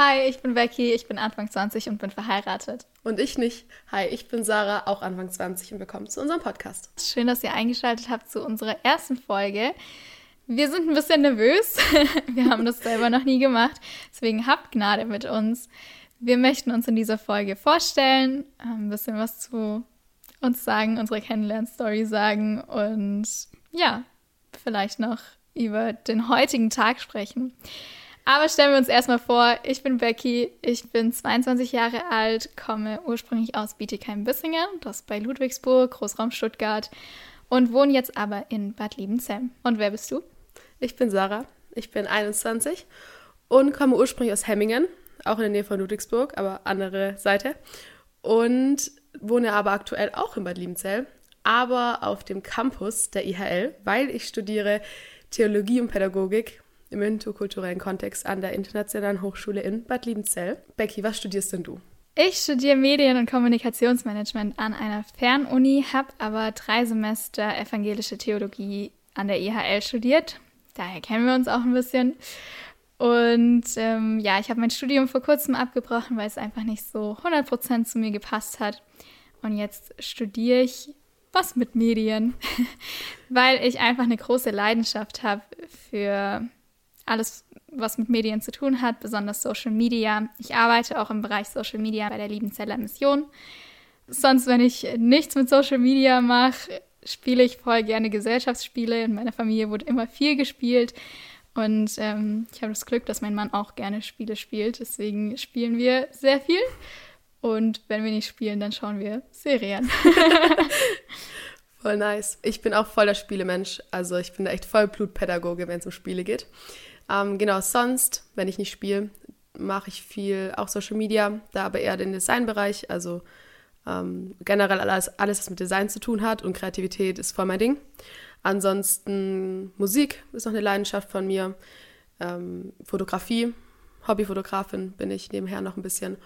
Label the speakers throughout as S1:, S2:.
S1: Hi, ich bin Becky, ich bin Anfang 20 und bin verheiratet.
S2: Und ich nicht. Hi, ich bin Sarah, auch Anfang 20 und willkommen zu unserem Podcast.
S1: Schön, dass ihr eingeschaltet habt zu unserer ersten Folge. Wir sind ein bisschen nervös. Wir haben das selber noch nie gemacht. Deswegen habt Gnade mit uns. Wir möchten uns in dieser Folge vorstellen, ein bisschen was zu uns sagen, unsere Kennenlern-Story sagen und ja, vielleicht noch über den heutigen Tag sprechen. Aber stellen wir uns erstmal vor, ich bin Becky, ich bin 22 Jahre alt, komme ursprünglich aus Bietigheim-Bissingen, das bei Ludwigsburg, Großraum Stuttgart und wohne jetzt aber in Bad Liebenzell. Und wer bist du?
S2: Ich bin Sarah, ich bin 21 und komme ursprünglich aus Hemmingen, auch in der Nähe von Ludwigsburg, aber andere Seite. Und wohne aber aktuell auch in Bad Liebenzell, aber auf dem Campus der IHL, weil ich studiere Theologie und Pädagogik im interkulturellen Kontext an der Internationalen Hochschule in Bad Liebenzell. Becky, was studierst denn du?
S1: Ich studiere Medien- und Kommunikationsmanagement an einer Fernuni, habe aber drei Semester evangelische Theologie an der IHL studiert. Daher kennen wir uns auch ein bisschen. Und ähm, ja, ich habe mein Studium vor kurzem abgebrochen, weil es einfach nicht so 100% zu mir gepasst hat. Und jetzt studiere ich was mit Medien, weil ich einfach eine große Leidenschaft habe für alles, was mit Medien zu tun hat, besonders Social Media. Ich arbeite auch im Bereich Social Media bei der Liebenzeller Mission. Sonst, wenn ich nichts mit Social Media mache, spiele ich voll gerne Gesellschaftsspiele. In meiner Familie wurde immer viel gespielt. Und ähm, ich habe das Glück, dass mein Mann auch gerne Spiele spielt. Deswegen spielen wir sehr viel. Und wenn wir nicht spielen, dann schauen wir Serien.
S2: voll nice. Ich bin auch voll der Spielemensch. Also ich bin da echt voll Blutpädagoge, wenn es um Spiele geht. Ähm, genau, sonst, wenn ich nicht spiele, mache ich viel auch Social Media, da aber eher den Designbereich. Also ähm, generell alles, alles, was mit Design zu tun hat und Kreativität ist voll mein Ding. Ansonsten Musik ist noch eine Leidenschaft von mir. Ähm, Fotografie, Hobbyfotografin bin ich nebenher noch ein bisschen.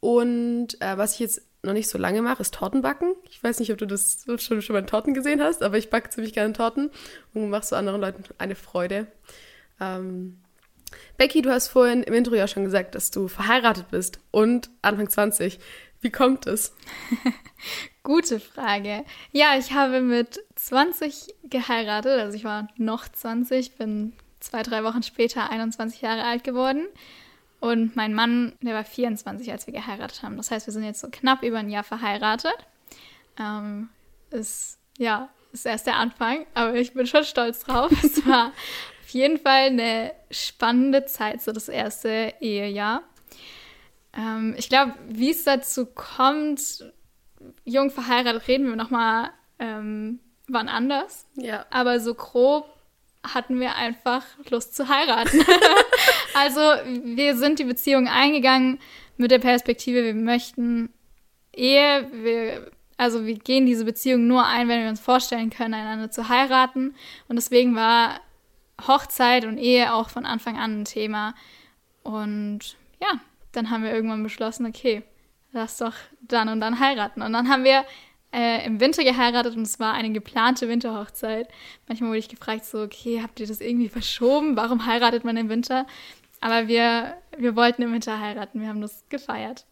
S2: Und äh, was ich jetzt noch nicht so lange mache, ist Tortenbacken. Ich weiß nicht, ob du das schon, schon mal Torten gesehen hast, aber ich backe ziemlich gerne Torten und mache so anderen Leuten eine Freude. Ähm, Becky, du hast vorhin im Intro ja schon gesagt, dass du verheiratet bist und Anfang 20. Wie kommt es?
S1: Gute Frage. Ja, ich habe mit 20 geheiratet, also ich war noch 20, bin zwei, drei Wochen später 21 Jahre alt geworden. Und mein Mann, der war 24, als wir geheiratet haben. Das heißt, wir sind jetzt so knapp über ein Jahr verheiratet. Ähm, ist, ja, ist erst der Anfang, aber ich bin schon stolz drauf. es war jeden Fall eine spannende Zeit, so das erste Ehejahr. Ähm, ich glaube, wie es dazu kommt, jung verheiratet, reden wir nochmal ähm, wann anders.
S2: Ja.
S1: Aber so grob hatten wir einfach Lust zu heiraten. also wir sind die Beziehung eingegangen mit der Perspektive, wir möchten Ehe, wir, also wir gehen diese Beziehung nur ein, wenn wir uns vorstellen können, einander zu heiraten. Und deswegen war Hochzeit und Ehe auch von Anfang an ein Thema. Und ja, dann haben wir irgendwann beschlossen, okay, lass doch dann und dann heiraten. Und dann haben wir äh, im Winter geheiratet und es war eine geplante Winterhochzeit. Manchmal wurde ich gefragt, so, okay, habt ihr das irgendwie verschoben? Warum heiratet man im Winter? Aber wir, wir wollten im Winter heiraten, wir haben das gefeiert.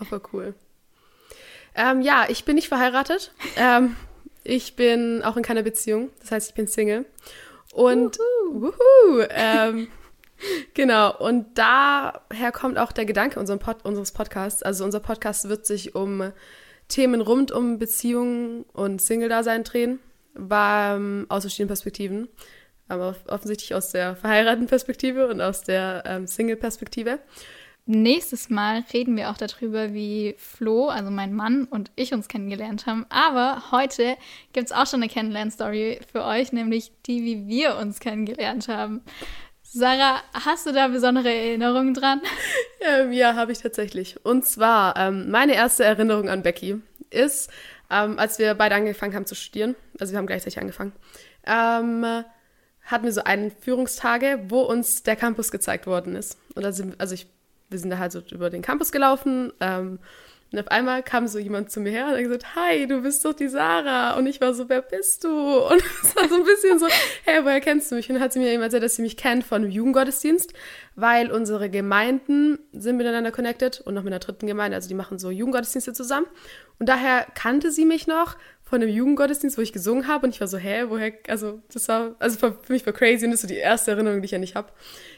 S2: Aber cool. Ähm, ja, ich bin nicht verheiratet. Ähm, ich bin auch in keiner Beziehung. Das heißt, ich bin Single. Und wuhu. Wuhu, ähm, genau, und daher kommt auch der Gedanke Pod, unseres Podcasts. Also unser Podcast wird sich um Themen rund um Beziehungen und Single-Dasein drehen, war ähm, aus verschiedenen Perspektiven. Aber offensichtlich aus der verheirateten Perspektive und aus der ähm, Single-Perspektive.
S1: Nächstes Mal reden wir auch darüber, wie Flo, also mein Mann und ich uns kennengelernt haben. Aber heute gibt es auch schon eine Kennenlern-Story für euch, nämlich die, wie wir uns kennengelernt haben. Sarah, hast du da besondere Erinnerungen dran?
S2: Ähm, ja, habe ich tatsächlich. Und zwar, ähm, meine erste Erinnerung an Becky ist, ähm, als wir beide angefangen haben zu studieren, also wir haben gleichzeitig angefangen, ähm, hatten wir so einen Führungstage, wo uns der Campus gezeigt worden ist. Und also, also ich wir sind da halt so über den Campus gelaufen ähm, Und auf einmal kam so jemand zu mir her und hat gesagt, hi, du bist doch die Sarah. Und ich war so, wer bist du? Und es war so ein bisschen so, hey, woher kennst du mich? Und dann hat sie mir eben erzählt, dass sie mich kennt von Jugendgottesdienst, weil unsere Gemeinden sind miteinander connected und noch mit einer dritten Gemeinde. Also die machen so Jugendgottesdienste zusammen. Und daher kannte sie mich noch von einem Jugendgottesdienst, wo ich gesungen habe. Und ich war so, hä, woher, also das war, also für mich war crazy und das ist so die erste Erinnerung, die ich ja nicht habe.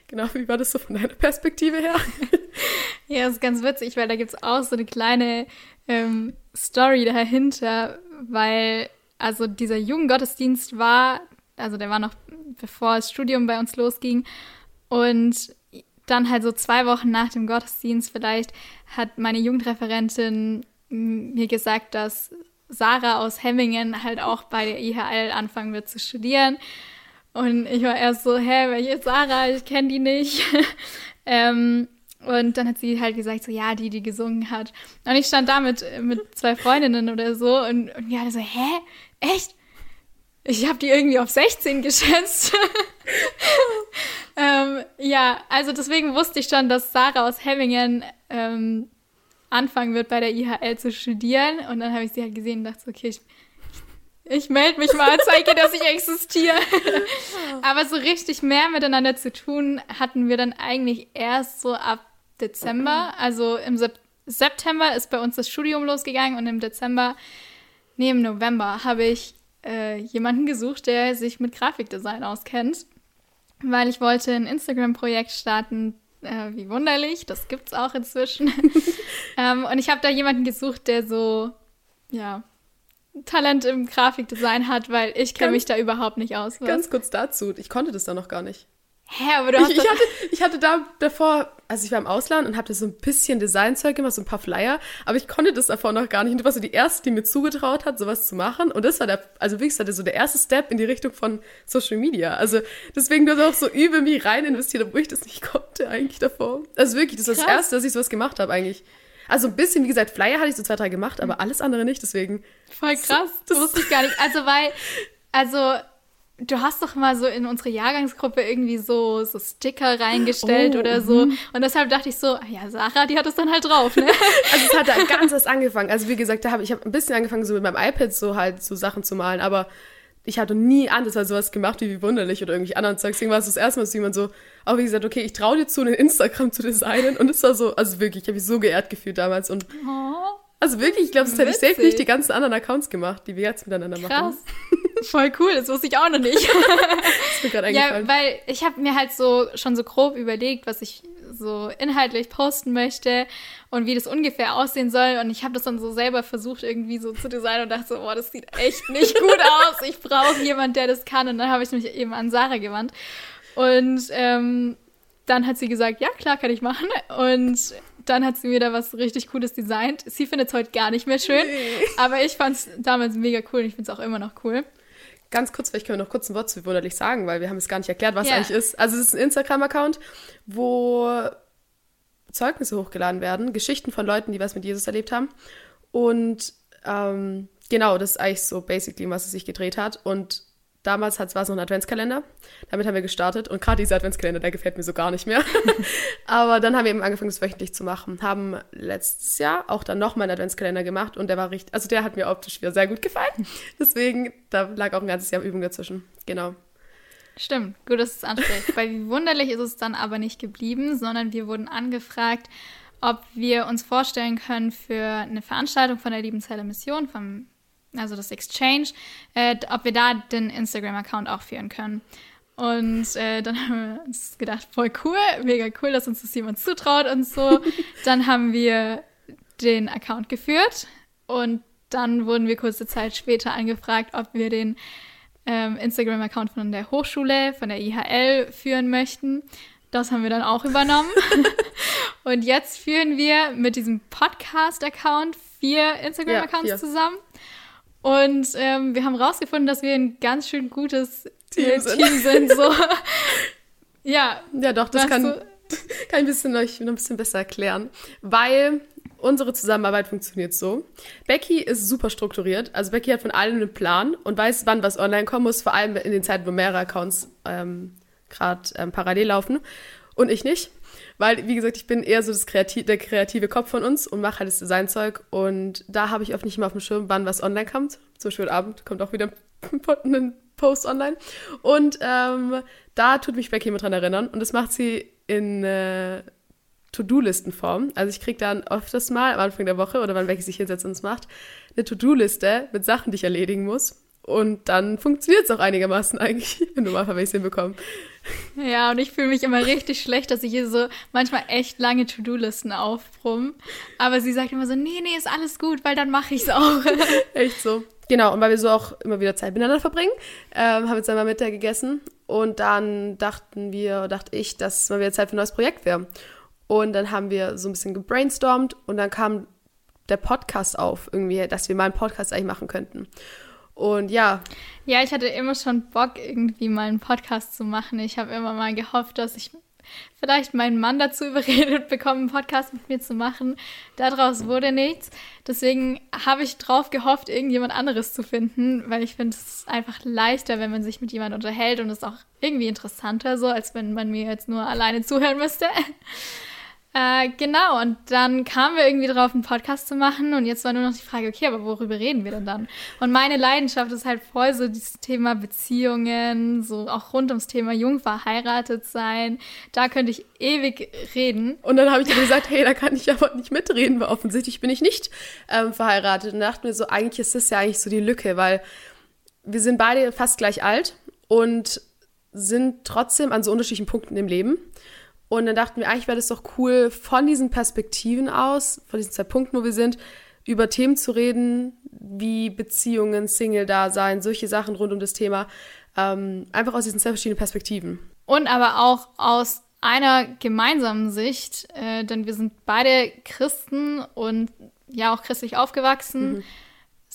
S2: Genau, wie war das so von deiner Perspektive her?
S1: ja, das ist ganz witzig, weil da gibt es auch so eine kleine ähm, Story dahinter, weil also dieser Jugendgottesdienst war, also der war noch bevor das Studium bei uns losging und dann halt so zwei Wochen nach dem Gottesdienst vielleicht hat meine Jugendreferentin mir gesagt, dass Sarah aus Hemmingen halt auch bei der IHL anfangen wird zu studieren. Und ich war erst so, hä, welche Sarah? Ich kenne die nicht. ähm, und dann hat sie halt gesagt, so, ja, die, die gesungen hat. Und ich stand da mit, mit zwei Freundinnen oder so und, und die alle so, hä? Echt? Ich habe die irgendwie auf 16 geschätzt. ähm, ja, also deswegen wusste ich schon, dass Sarah aus Hemmingen ähm, anfangen wird, bei der IHL zu studieren. Und dann habe ich sie halt gesehen und dachte, so, okay, ich ich melde mich mal, zeige, dass ich existiere. Aber so richtig mehr miteinander zu tun hatten wir dann eigentlich erst so ab Dezember. Also im Sep September ist bei uns das Studium losgegangen und im Dezember, nee, im November habe ich äh, jemanden gesucht, der sich mit Grafikdesign auskennt. Weil ich wollte ein Instagram-Projekt starten, äh, wie wunderlich, das gibt's auch inzwischen. ähm, und ich habe da jemanden gesucht, der so, ja, Talent im Grafikdesign hat, weil ich kenne mich da überhaupt nicht aus.
S2: Was? Ganz kurz dazu, ich konnte das da noch gar nicht.
S1: Hä, aber du hast
S2: ich, ich, hatte, ich hatte da davor, also ich war im Ausland und habe da so ein bisschen Designzeug gemacht, so ein paar Flyer, aber ich konnte das davor noch gar nicht. Und du warst so die Erste, die mir zugetraut hat, sowas zu machen. Und das war der, also wirklich, das war so der erste Step in die Richtung von Social Media. Also deswegen, du hast auch so übel mich rein investiert, obwohl ich das nicht konnte eigentlich davor. Also wirklich, das war das Erste, dass ich sowas gemacht habe eigentlich. Also ein bisschen, wie gesagt, Flyer hatte ich so zwei, drei gemacht, aber alles andere nicht, deswegen.
S1: Voll krass. Das wusste ich gar nicht. Also, weil, also, du hast doch mal so in unsere Jahrgangsgruppe irgendwie so, so Sticker reingestellt oh, oder so. Mhm. Und deshalb dachte ich so, ah ja, Sarah, die hat es dann halt drauf, ne?
S2: also es hat da ganz was angefangen. Also wie gesagt, da habe ich hab ein bisschen angefangen, so mit meinem iPad so halt so Sachen zu malen, aber ich hatte nie anders als sowas gemacht wie, wie wunderlich oder irgendwie anderen Zeugs. Deswegen war es das erste Mal, dass jemand so, auch wie gesagt, okay, ich traue dir zu, einen Instagram zu designen. Und es war so, also wirklich, ich habe mich so geehrt gefühlt damals. Und oh, also wirklich, ich glaube, das hätte ich safe nicht die ganzen anderen Accounts gemacht, die wir jetzt miteinander
S1: Krass.
S2: machen.
S1: Voll cool, das wusste ich auch noch nicht.
S2: ist mir gerade eingefallen.
S1: Ja, weil ich habe mir halt so schon so grob überlegt, was ich so inhaltlich posten möchte und wie das ungefähr aussehen soll. Und ich habe das dann so selber versucht, irgendwie so zu designen und dachte so, boah, das sieht echt nicht gut aus. Ich brauche jemanden, der das kann. Und dann habe ich mich eben an Sarah gewandt. Und ähm, dann hat sie gesagt, ja, klar, kann ich machen. Und dann hat sie mir da was richtig Cooles designt. Sie findet es heute gar nicht mehr schön, nee. aber ich fand es damals mega cool und ich finde es auch immer noch cool.
S2: Ganz kurz, vielleicht können wir noch kurz ein Wort zu Wunderlich sagen, weil wir haben es gar nicht erklärt, was ja. eigentlich ist. Also es ist ein Instagram-Account, wo Zeugnisse hochgeladen werden, Geschichten von Leuten, die was mit Jesus erlebt haben. Und ähm, genau, das ist eigentlich so basically, was es sich gedreht hat. Und Damals war es noch ein Adventskalender. Damit haben wir gestartet. Und gerade dieser Adventskalender, der gefällt mir so gar nicht mehr. Aber dann haben wir eben angefangen, das wöchentlich zu machen. Haben letztes Jahr auch dann nochmal einen Adventskalender gemacht. Und der war richtig, also der hat mir optisch wieder sehr gut gefallen. Deswegen, da lag auch ein ganzes Jahr Übung dazwischen. Genau.
S1: Stimmt, gut, dass es anspricht. Bei Wie Wunderlich ist es dann aber nicht geblieben, sondern wir wurden angefragt, ob wir uns vorstellen können für eine Veranstaltung von der Liebenzelle Mission, vom also das Exchange, äh, ob wir da den Instagram-Account auch führen können. Und äh, dann haben wir uns gedacht, voll cool, mega cool, dass uns das jemand zutraut und so. dann haben wir den Account geführt und dann wurden wir kurze Zeit später angefragt, ob wir den ähm, Instagram-Account von der Hochschule, von der IHL führen möchten. Das haben wir dann auch übernommen. und jetzt führen wir mit diesem Podcast-Account vier Instagram-Accounts ja, zusammen. Und ähm, wir haben rausgefunden, dass wir ein ganz schön gutes Team, äh, sind. Team sind. So. ja.
S2: Ja, doch, das kann, kann ich bisschen euch noch ein bisschen besser erklären. Weil unsere Zusammenarbeit funktioniert so. Becky ist super strukturiert. Also Becky hat von allem einen Plan und weiß, wann was online kommen muss, vor allem in den Zeiten, wo mehrere Accounts ähm, gerade ähm, parallel laufen. Und ich nicht. Weil, wie gesagt, ich bin eher so das Kreativ der kreative Kopf von uns und mache halt das Designzeug. Und da habe ich oft nicht mehr auf dem Schirm, wann was online kommt. Zum Beispiel Abend kommt auch wieder ein Post online. Und ähm, da tut mich Becky immer dran erinnern. Und das macht sie in äh, To-Do-Listenform. Also ich kriege dann öfters mal am Anfang der Woche oder wann Becky sich hinsetzt und es macht, eine To-Do-Liste mit Sachen, die ich erledigen muss. Und dann funktioniert es auch einigermaßen eigentlich, wenn du mal Verweis hinbekommst.
S1: Ja, und ich fühle mich immer richtig schlecht, dass ich hier so manchmal echt lange To-Do-Listen aufbrumm. Aber sie sagt immer so, nee, nee, ist alles gut, weil dann mache ich es auch.
S2: echt so. Genau, und weil wir so auch immer wieder Zeit miteinander verbringen, ähm, haben wir jetzt einmal Mittag gegessen und dann dachten wir, dachte ich, dass mal wieder Zeit für ein neues Projekt wäre. Und dann haben wir so ein bisschen gebrainstormt und dann kam der Podcast auf, irgendwie, dass wir mal einen Podcast eigentlich machen könnten. Und ja.
S1: Ja, ich hatte immer schon Bock, irgendwie mal einen Podcast zu machen. Ich habe immer mal gehofft, dass ich vielleicht meinen Mann dazu überredet bekomme, einen Podcast mit mir zu machen. Daraus wurde nichts. Deswegen habe ich drauf gehofft, irgendjemand anderes zu finden, weil ich finde, es einfach leichter, wenn man sich mit jemandem unterhält und es ist auch irgendwie interessanter so, als wenn man mir jetzt nur alleine zuhören müsste. Äh, genau, und dann kamen wir irgendwie drauf, einen Podcast zu machen und jetzt war nur noch die Frage, okay, aber worüber reden wir denn dann? Und meine Leidenschaft ist halt voll so dieses Thema Beziehungen, so auch rund ums Thema jung verheiratet sein. Da könnte ich ewig reden.
S2: Und dann habe ich dir gesagt, hey, da kann ich aber nicht mitreden, weil offensichtlich bin ich nicht ähm, verheiratet. Und dachte mir so, eigentlich ist das ja eigentlich so die Lücke, weil wir sind beide fast gleich alt und sind trotzdem an so unterschiedlichen Punkten im Leben. Und dann dachten wir, eigentlich wäre das doch cool, von diesen Perspektiven aus, von diesen zwei Punkten, wo wir sind, über Themen zu reden, wie Beziehungen, Single-Dasein, solche Sachen rund um das Thema. Ähm, einfach aus diesen zwei verschiedenen Perspektiven.
S1: Und aber auch aus einer gemeinsamen Sicht, äh, denn wir sind beide Christen und ja auch christlich aufgewachsen. Mhm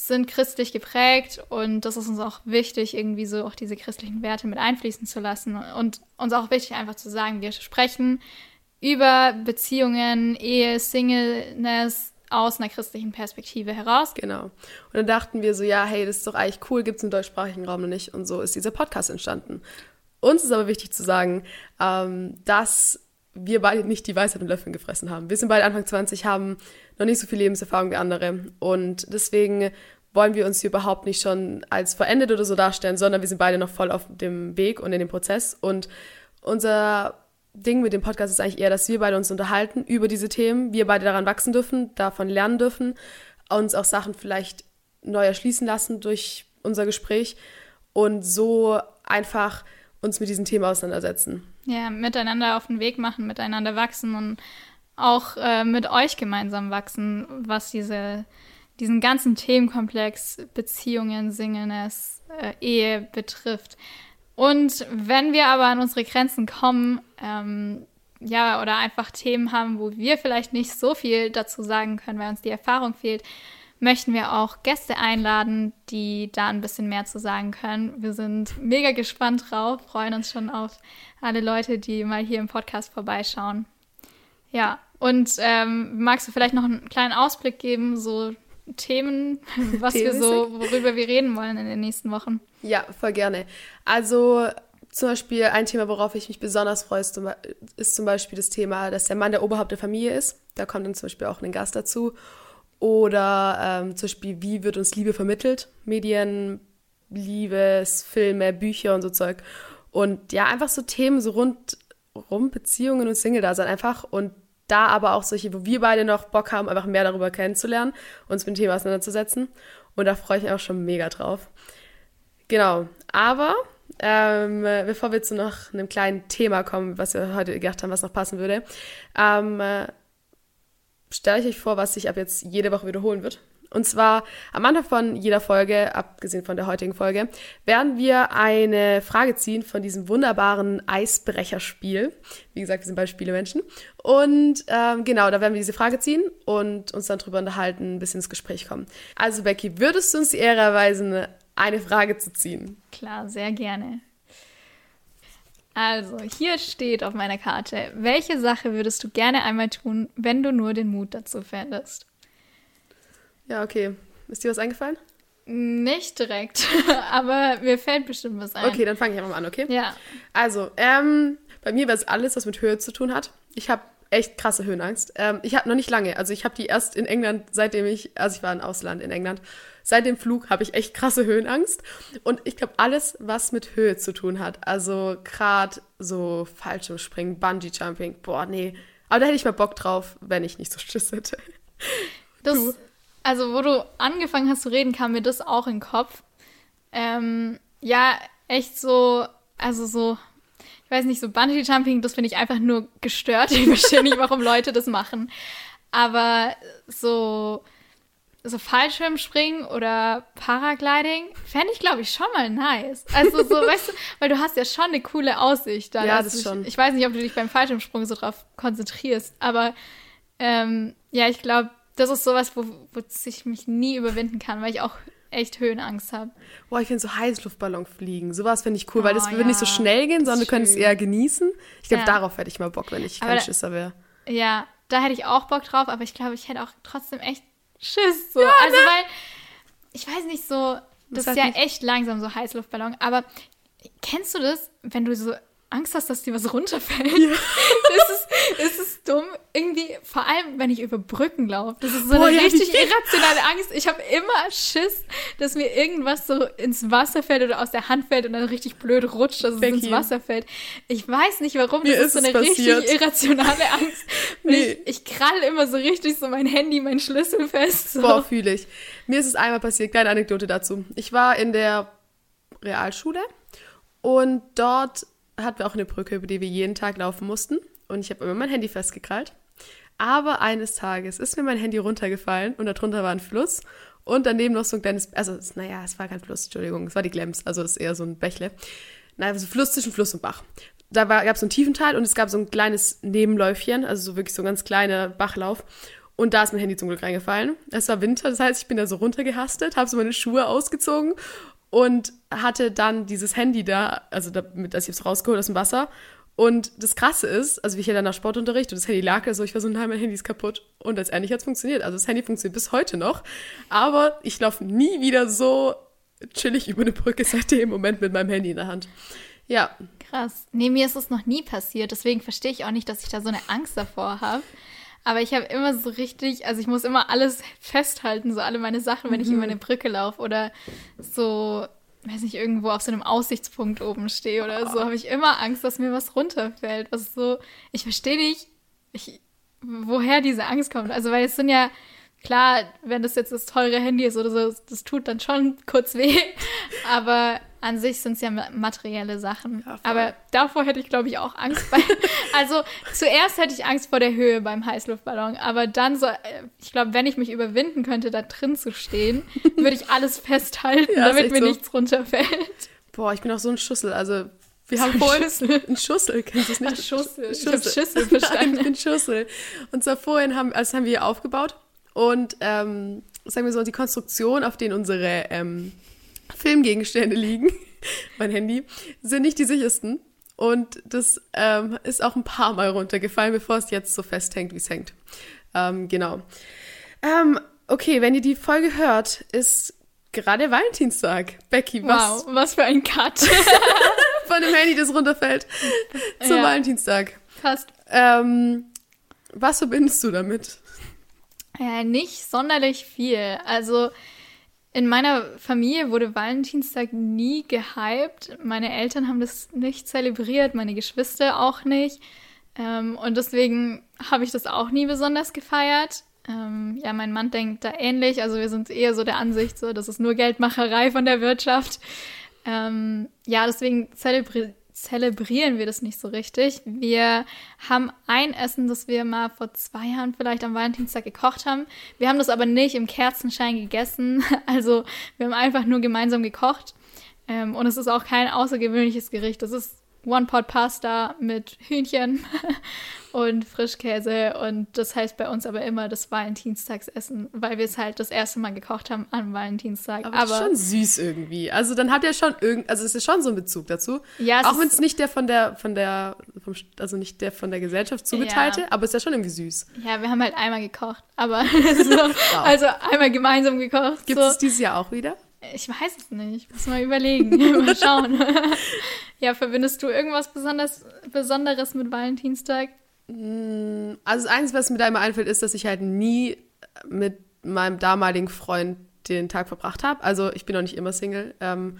S1: sind christlich geprägt und das ist uns auch wichtig, irgendwie so auch diese christlichen Werte mit einfließen zu lassen und uns auch wichtig einfach zu sagen, wir sprechen über Beziehungen, Ehe, Singleness aus einer christlichen Perspektive heraus.
S2: Genau. Und dann dachten wir so, ja, hey, das ist doch eigentlich cool, gibt es im deutschsprachigen Raum noch nicht und so ist dieser Podcast entstanden. Uns ist aber wichtig zu sagen, ähm, dass wir beide nicht die Weisheit und Löffeln gefressen haben. Wir sind beide Anfang 20, haben noch nicht so viel Lebenserfahrung wie andere. Und deswegen wollen wir uns hier überhaupt nicht schon als verendet oder so darstellen, sondern wir sind beide noch voll auf dem Weg und in dem Prozess. Und unser Ding mit dem Podcast ist eigentlich eher, dass wir beide uns unterhalten über diese Themen, wir beide daran wachsen dürfen, davon lernen dürfen, uns auch Sachen vielleicht neu erschließen lassen durch unser Gespräch und so einfach uns mit diesen Themen auseinandersetzen.
S1: Ja, miteinander auf den Weg machen, miteinander wachsen und auch äh, mit euch gemeinsam wachsen, was diese, diesen ganzen Themenkomplex Beziehungen, Singleness, äh, Ehe betrifft. Und wenn wir aber an unsere Grenzen kommen, ähm, ja, oder einfach Themen haben, wo wir vielleicht nicht so viel dazu sagen können, weil uns die Erfahrung fehlt, möchten wir auch Gäste einladen, die da ein bisschen mehr zu sagen können. Wir sind mega gespannt drauf, freuen uns schon auf alle Leute, die mal hier im Podcast vorbeischauen. Ja, und ähm, magst du vielleicht noch einen kleinen Ausblick geben, so Themen, was wir so, worüber wir reden wollen in den nächsten Wochen?
S2: Ja, voll gerne. Also zum Beispiel ein Thema, worauf ich mich besonders freue, ist zum, Beispiel das Thema, dass der Mann der Oberhaupt der Familie ist. Da kommt dann zum Beispiel auch ein Gast dazu. Oder ähm, zum Beispiel, wie wird uns Liebe vermittelt? Medien, Liebes, Filme, Bücher und so Zeug. Und ja, einfach so Themen so rund Beziehungen und Single-Dasein einfach. Und da aber auch solche, wo wir beide noch Bock haben, einfach mehr darüber kennenzulernen, uns mit dem Thema auseinanderzusetzen. Und da freue ich mich auch schon mega drauf. Genau. Aber ähm, bevor wir zu noch einem kleinen Thema kommen, was wir heute gedacht haben, was noch passen würde, ähm, äh, stelle ich euch vor, was sich ab jetzt jede Woche wiederholen wird. Und zwar am Anfang von jeder Folge, abgesehen von der heutigen Folge, werden wir eine Frage ziehen von diesem wunderbaren Eisbrecherspiel. Wie gesagt, wir sind beide Spielemenschen. Und ähm, genau, da werden wir diese Frage ziehen und uns dann drüber unterhalten, ein bisschen ins Gespräch kommen. Also Becky, würdest du uns die Ehre erweisen, eine Frage zu ziehen?
S1: Klar, sehr gerne. Also, hier steht auf meiner Karte, welche Sache würdest du gerne einmal tun, wenn du nur den Mut dazu fändest?
S2: Ja, okay. Ist dir was eingefallen?
S1: Nicht direkt, aber mir fällt bestimmt was ein.
S2: Okay, dann fange ich einfach mal an, okay?
S1: Ja.
S2: Also, ähm, bei mir war es alles, was mit Höhe zu tun hat. Ich habe echt krasse Höhenangst. Ähm, ich habe noch nicht lange, also ich habe die erst in England, seitdem ich, also ich war im Ausland in England, seit dem Flug habe ich echt krasse Höhenangst. Und ich glaube, alles, was mit Höhe zu tun hat, also gerade so Fallschirmspringen, Bungee-Jumping, boah, nee. Aber da hätte ich mal Bock drauf, wenn ich nicht so Schiss hätte.
S1: Das, also, wo du angefangen hast zu reden, kam mir das auch in den Kopf. Ähm, ja, echt so, also so, ich weiß nicht, so Bungee-Jumping, das finde ich einfach nur gestört. Ich verstehe nicht, warum Leute das machen. Aber so so Fallschirmspringen oder Paragliding fände ich, glaube ich, schon mal nice. Also so, weißt du, weil du hast ja schon eine coole Aussicht. Dann.
S2: Ja,
S1: also
S2: das
S1: ich,
S2: schon.
S1: Ich weiß nicht, ob du dich beim Fallschirmsprung so drauf konzentrierst, aber ähm, ja, ich glaube, das ist sowas, wo, wo ich mich nie überwinden kann, weil ich auch echt Höhenangst habe.
S2: Boah, ich finde so Heißluftballon fliegen, sowas finde ich cool, weil das
S1: Oh,
S2: würde nicht so
S1: ja.
S2: schnell gehen, sondern du könntest eher genießen. Ich glaube,
S1: Ja.
S2: darauf hätte ich mal Bock, wenn ich
S1: Aber
S2: kein
S1: da-
S2: Schisser wäre.
S1: Ja, da hätte ich auch Bock drauf, aber ich glaube, ich hätte auch trotzdem echt Schiss. So. also, weil, ich weiß nicht, so, das
S2: Das
S1: ist ja
S2: nicht-
S1: echt langsam, so Heißluftballon. Aber kennst du das, wenn du so Angst hast, dass dir was runterfällt? das, ist, ist dumm. Irgendwie, vor allem, wenn ich über Brücken laufe. Das ist so
S2: Boah,
S1: eine
S2: ja,
S1: richtig irrationale Angst. Ich habe immer Schiss, dass mir irgendwas so ins Wasser fällt oder aus der Hand fällt und dann richtig blöd rutscht, dass es
S2: Becky.
S1: ins Wasser fällt. Ich weiß nicht, warum.
S2: Mir
S1: das
S2: ist
S1: so
S2: es
S1: eine
S2: passiert.
S1: richtig irrationale Angst.
S2: Nee.
S1: ich, ich krall immer so richtig so mein Handy, mein Schlüssel fest. So.
S2: Boah, fühle ich. Mir ist es einmal passiert, kleine Anekdote dazu. Ich war in der Realschule und dort hatten wir auch eine Brücke, über die wir jeden Tag laufen mussten. Und ich habe immer mein Handy festgekrallt. Aber eines Tages ist mir mein Handy runtergefallen und darunter war ein Fluss und daneben noch so ein kleines, also naja, es war kein Fluss, Entschuldigung, es war die Glems, also es ist eher so ein Bächle. Naja, so Fluss zwischen Fluss und Bach. Da gab es so einen tiefen Teil und es gab so ein kleines Nebenläufchen, also so wirklich so ein ganz kleiner Bachlauf. Und da ist mein Handy zum Glück reingefallen. Es war Winter, das heißt, ich bin da so runtergehastet, habe so meine Schuhe ausgezogen und hatte dann dieses Handy da, also damit, als ich es rausgeholt aus dem Wasser. Und das Krasse ist, also wie ich ja dann nach Sportunterricht und das Handy lag da so, ich war so, nein, mein Handy ist kaputt. Und letztendlich hat es funktioniert. Also das Handy funktioniert bis heute noch. Aber ich laufe nie wieder so chillig über eine Brücke seit dem Moment mit meinem Handy in der Hand. Ja,
S1: Krass. Nee, mir ist es noch nie passiert. Deswegen verstehe ich auch nicht, dass ich da so eine Angst davor habe. Aber ich habe immer so richtig, also ich muss immer alles festhalten, so alle meine Sachen, wenn ich über eine Brücke laufe oder so, weiß nicht, irgendwo auf so einem Aussichtspunkt oben stehe oder so, habe ich immer Angst, dass mir was runterfällt. Was so, ich verstehe nicht, ich, woher diese Angst kommt. Also, weil es sind ja, klar, wenn das jetzt das teure Handy ist oder so, das tut dann schon kurz weh. Aber an sich sind es ja ma- materielle Sachen.
S2: Ja.
S1: Aber davor hätte ich, glaube ich, auch Angst. Bei, also zuerst hätte ich Angst vor der Höhe beim Heißluftballon. Aber dann so, äh, ich glaube, wenn ich mich überwinden könnte, da drin zu stehen, würde ich alles festhalten,
S2: Ja,
S1: damit mir
S2: so.
S1: nichts runterfällt.
S2: boah, ich bin auch so ein Schussel. Also, wir haben
S1: ein
S2: vorhin
S1: Schüssel.
S2: ein Schussel, kennst du es nicht?
S1: Ach, Schussel. Ich hab Schüssel
S2: Nein,
S1: verstanden.
S2: ich bin Schussel. Und zwar vorhin haben, also haben wir aufgebaut und ähm, sagen wir so, die Konstruktion, auf denen unsere ähm, Filmgegenstände liegen, mein Handy, sind nicht die sichersten. Und das ähm, ist auch ein paar Mal runtergefallen, bevor es jetzt so festhängt, wie es hängt. Ähm, genau. Ähm, okay, wenn ihr die Folge hört, ist gerade Valentinstag. Becky, was
S1: Wow, was für ein Cut.
S2: von dem Handy, das runterfällt, zum
S1: Ja.
S2: Valentinstag.
S1: Fast
S2: Ähm, was verbindest du damit?
S1: Äh, nicht sonderlich viel. Also in meiner Familie wurde Valentinstag nie gehypt. Meine Eltern haben das nicht zelebriert, meine Geschwister auch nicht. Ähm, und deswegen habe ich das auch nie besonders gefeiert. Ähm, ja, mein Mann denkt da ähnlich. Also wir sind eher so der Ansicht, so, das ist nur Geldmacherei von der Wirtschaft. Ähm, ja, deswegen zelebri zelebrieren wir das nicht so richtig. Wir haben ein Essen, das wir mal vor zwei Jahren vielleicht am Valentinstag gekocht haben. Wir haben das aber nicht im Kerzenschein gegessen. Also wir haben einfach nur gemeinsam gekocht. Ähm, und es ist auch kein außergewöhnliches Gericht. Das ist One-Pot-Pasta mit Hühnchen und Frischkäse. Und das heißt bei uns aber immer das Valentinstagsessen, weil wir es halt das erste Mal gekocht haben am Valentinstag.
S2: Aber, es ist schon süß irgendwie. Also dann habt ihr schon irgend, also es ist schon so ein Bezug dazu.
S1: Ja, es
S2: Auch wenn es nicht der von der, von der, vom, also nicht der von der Gesellschaft zugeteilte,
S1: Ja.
S2: aber es ist ja schon irgendwie süß.
S1: Ja, wir haben halt einmal gekocht, aber so, also einmal gemeinsam gekocht.
S2: Gibt
S1: so.
S2: es dieses Jahr auch wieder?
S1: Ich weiß es nicht. Muss mal überlegen. mal schauen. ja, verbindest du irgendwas besonders, Besonderes mit Valentinstag?
S2: Mm, also das Einzige, was mir da immer einfällt, ist, dass ich halt nie mit meinem damaligen Freund den Tag verbracht habe. Also ich bin noch nicht immer Single. Ähm,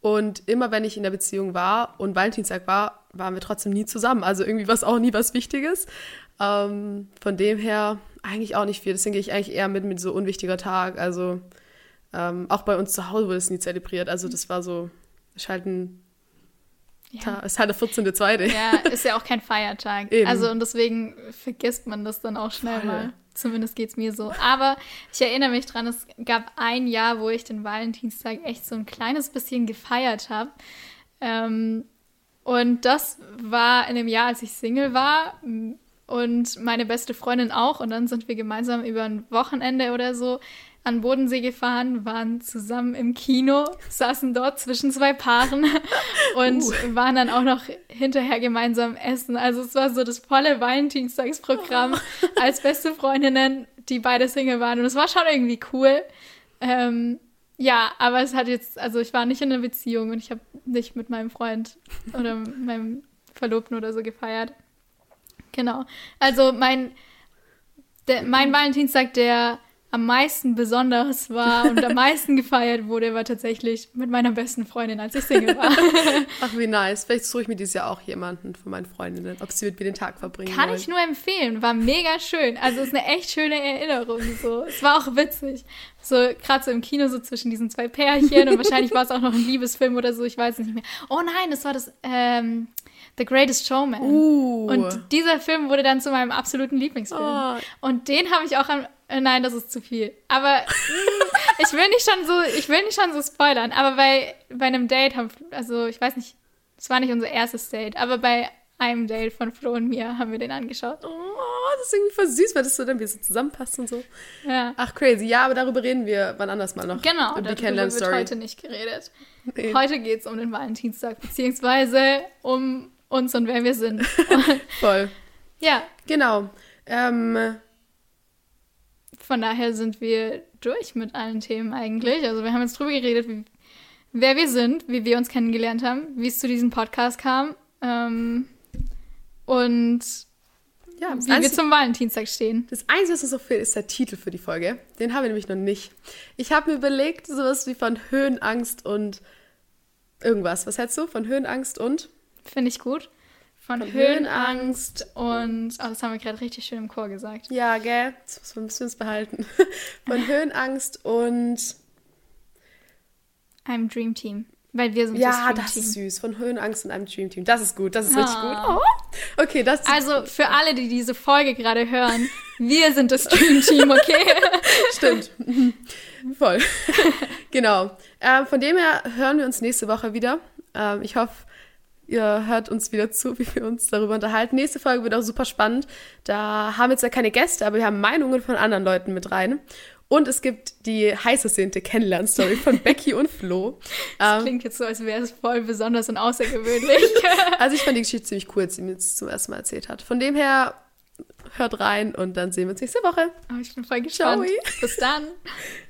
S2: und immer wenn ich in der Beziehung war und Valentinstag war, waren wir trotzdem nie zusammen. Also irgendwie war es auch nie was Wichtiges. Ähm, von dem her eigentlich auch nicht viel. Deswegen gehe ich eigentlich eher mit mit so unwichtiger Tag. Also ähm, auch bei uns zu Hause wurde es nie zelebriert. Also das war so, ist halt ein ja. ist halt der 14.2.
S1: Ja, ist ja auch kein Feiertag. Eben. Also und deswegen vergisst man das dann auch schnell Voll. mal. Zumindest geht es mir so. Aber ich erinnere mich dran, es gab ein Jahr, wo ich den Valentinstag echt so ein kleines bisschen gefeiert habe. Ähm, und das war in dem Jahr, als ich Single war und meine beste Freundin auch. Und dann sind wir gemeinsam über ein Wochenende oder so an Bodensee gefahren, waren zusammen im Kino, saßen dort zwischen zwei Paaren und uh. waren dann auch noch hinterher gemeinsam essen. Also es war so das volle Valentinstagsprogramm oh. als beste Freundinnen, die beide Single waren. Und es war schon irgendwie cool. Ähm, ja, aber es hat jetzt, also ich war nicht in einer Beziehung und ich habe nicht mit meinem Freund oder meinem Verlobten oder so gefeiert. Genau. Also mein, der, mein Valentinstag, der am meisten besonders war und am meisten gefeiert wurde, war tatsächlich mit meiner besten Freundin, als ich Single war.
S2: Ach, wie nice. Vielleicht suche ich mir dieses Jahr auch jemanden von meinen Freundinnen, ob sie mit mir den Tag verbringen
S1: Kann
S2: wollen.
S1: ich nur empfehlen. War mega schön. Also es ist eine echt schöne Erinnerung. So. Es war auch witzig. So gerade so im Kino so zwischen diesen zwei Pärchen und wahrscheinlich war es auch noch ein Liebesfilm oder so, ich weiß nicht mehr. Oh nein, das war das ähm, The Greatest Showman.
S2: Uh.
S1: Und dieser Film wurde dann zu meinem absoluten Lieblingsfilm. Oh. Und den habe ich auch am nein, das ist zu viel. Aber mh, mm, ich will nicht schon so, ich will nicht schon so spoilern. Aber bei, bei einem Date haben, also ich weiß nicht, es war nicht unser erstes Date, aber bei einem Date von Flo und mir haben wir den angeschaut.
S2: Oh, das ist irgendwie voll süß, weil das so dann wie so zusammenpasst und so.
S1: Ja.
S2: Ach, crazy. Ja, aber darüber reden wir wann anders mal noch.
S1: Genau, darüber wird heute nicht geredet. Nee. Heute geht es um den Valentinstag, beziehungsweise um uns und wer wir sind.
S2: voll.
S1: Ja.
S2: Genau. Ähm,
S1: von daher sind wir durch mit allen Themen eigentlich. Also wir haben jetzt drüber geredet, wie, wer wir sind, wie wir uns kennengelernt haben, wie es zu diesem Podcast kam ähm, und ja, wie wir zum Valentinstag stehen.
S2: Das Einzige, was uns noch fehlt, ist der Titel für die Folge. Den haben wir nämlich noch nicht. Ich habe mir überlegt, sowas wie von Höhenangst und irgendwas. Was hältst du? Von Höhenangst und?
S1: Finde ich gut. Von, Höhenangst und, oh, das haben wir gerade richtig schön im Chor gesagt.
S2: Ja, gell? Das müssen wir uns behalten. Von Höhenangst und
S1: einem Dream Team. Weil wir sind
S2: ja,
S1: das Dream
S2: Team. Ja, das ist süß. Von Höhenangst und einem Dream Team. Das ist gut. Das ist oh. richtig gut. Oh. Okay, das
S1: Also für alle, die diese Folge gerade hören, wir sind das Dream Team, okay?
S2: Stimmt. Voll. genau. Äh, von dem her hören wir uns nächste Woche wieder. Ähm, ich hoffe, Ihr hört uns wieder zu, wie wir uns darüber unterhalten. Nächste Folge wird auch super spannend. Da haben wir jetzt ja keine Gäste, aber wir haben Meinungen von anderen Leuten mit rein. Und es gibt die heiß ersehnte Kennenlern-Story von Becky und Flo.
S1: Das ähm, klingt jetzt so, als wäre es voll besonders und außergewöhnlich.
S2: also ich fand die Geschichte ziemlich cool, als sie mir jetzt zum ersten Mal erzählt hat. Von dem her, hört rein und dann sehen wir uns nächste Woche.
S1: Oh, ich bin voll gespannt. Ciao. Bis dann.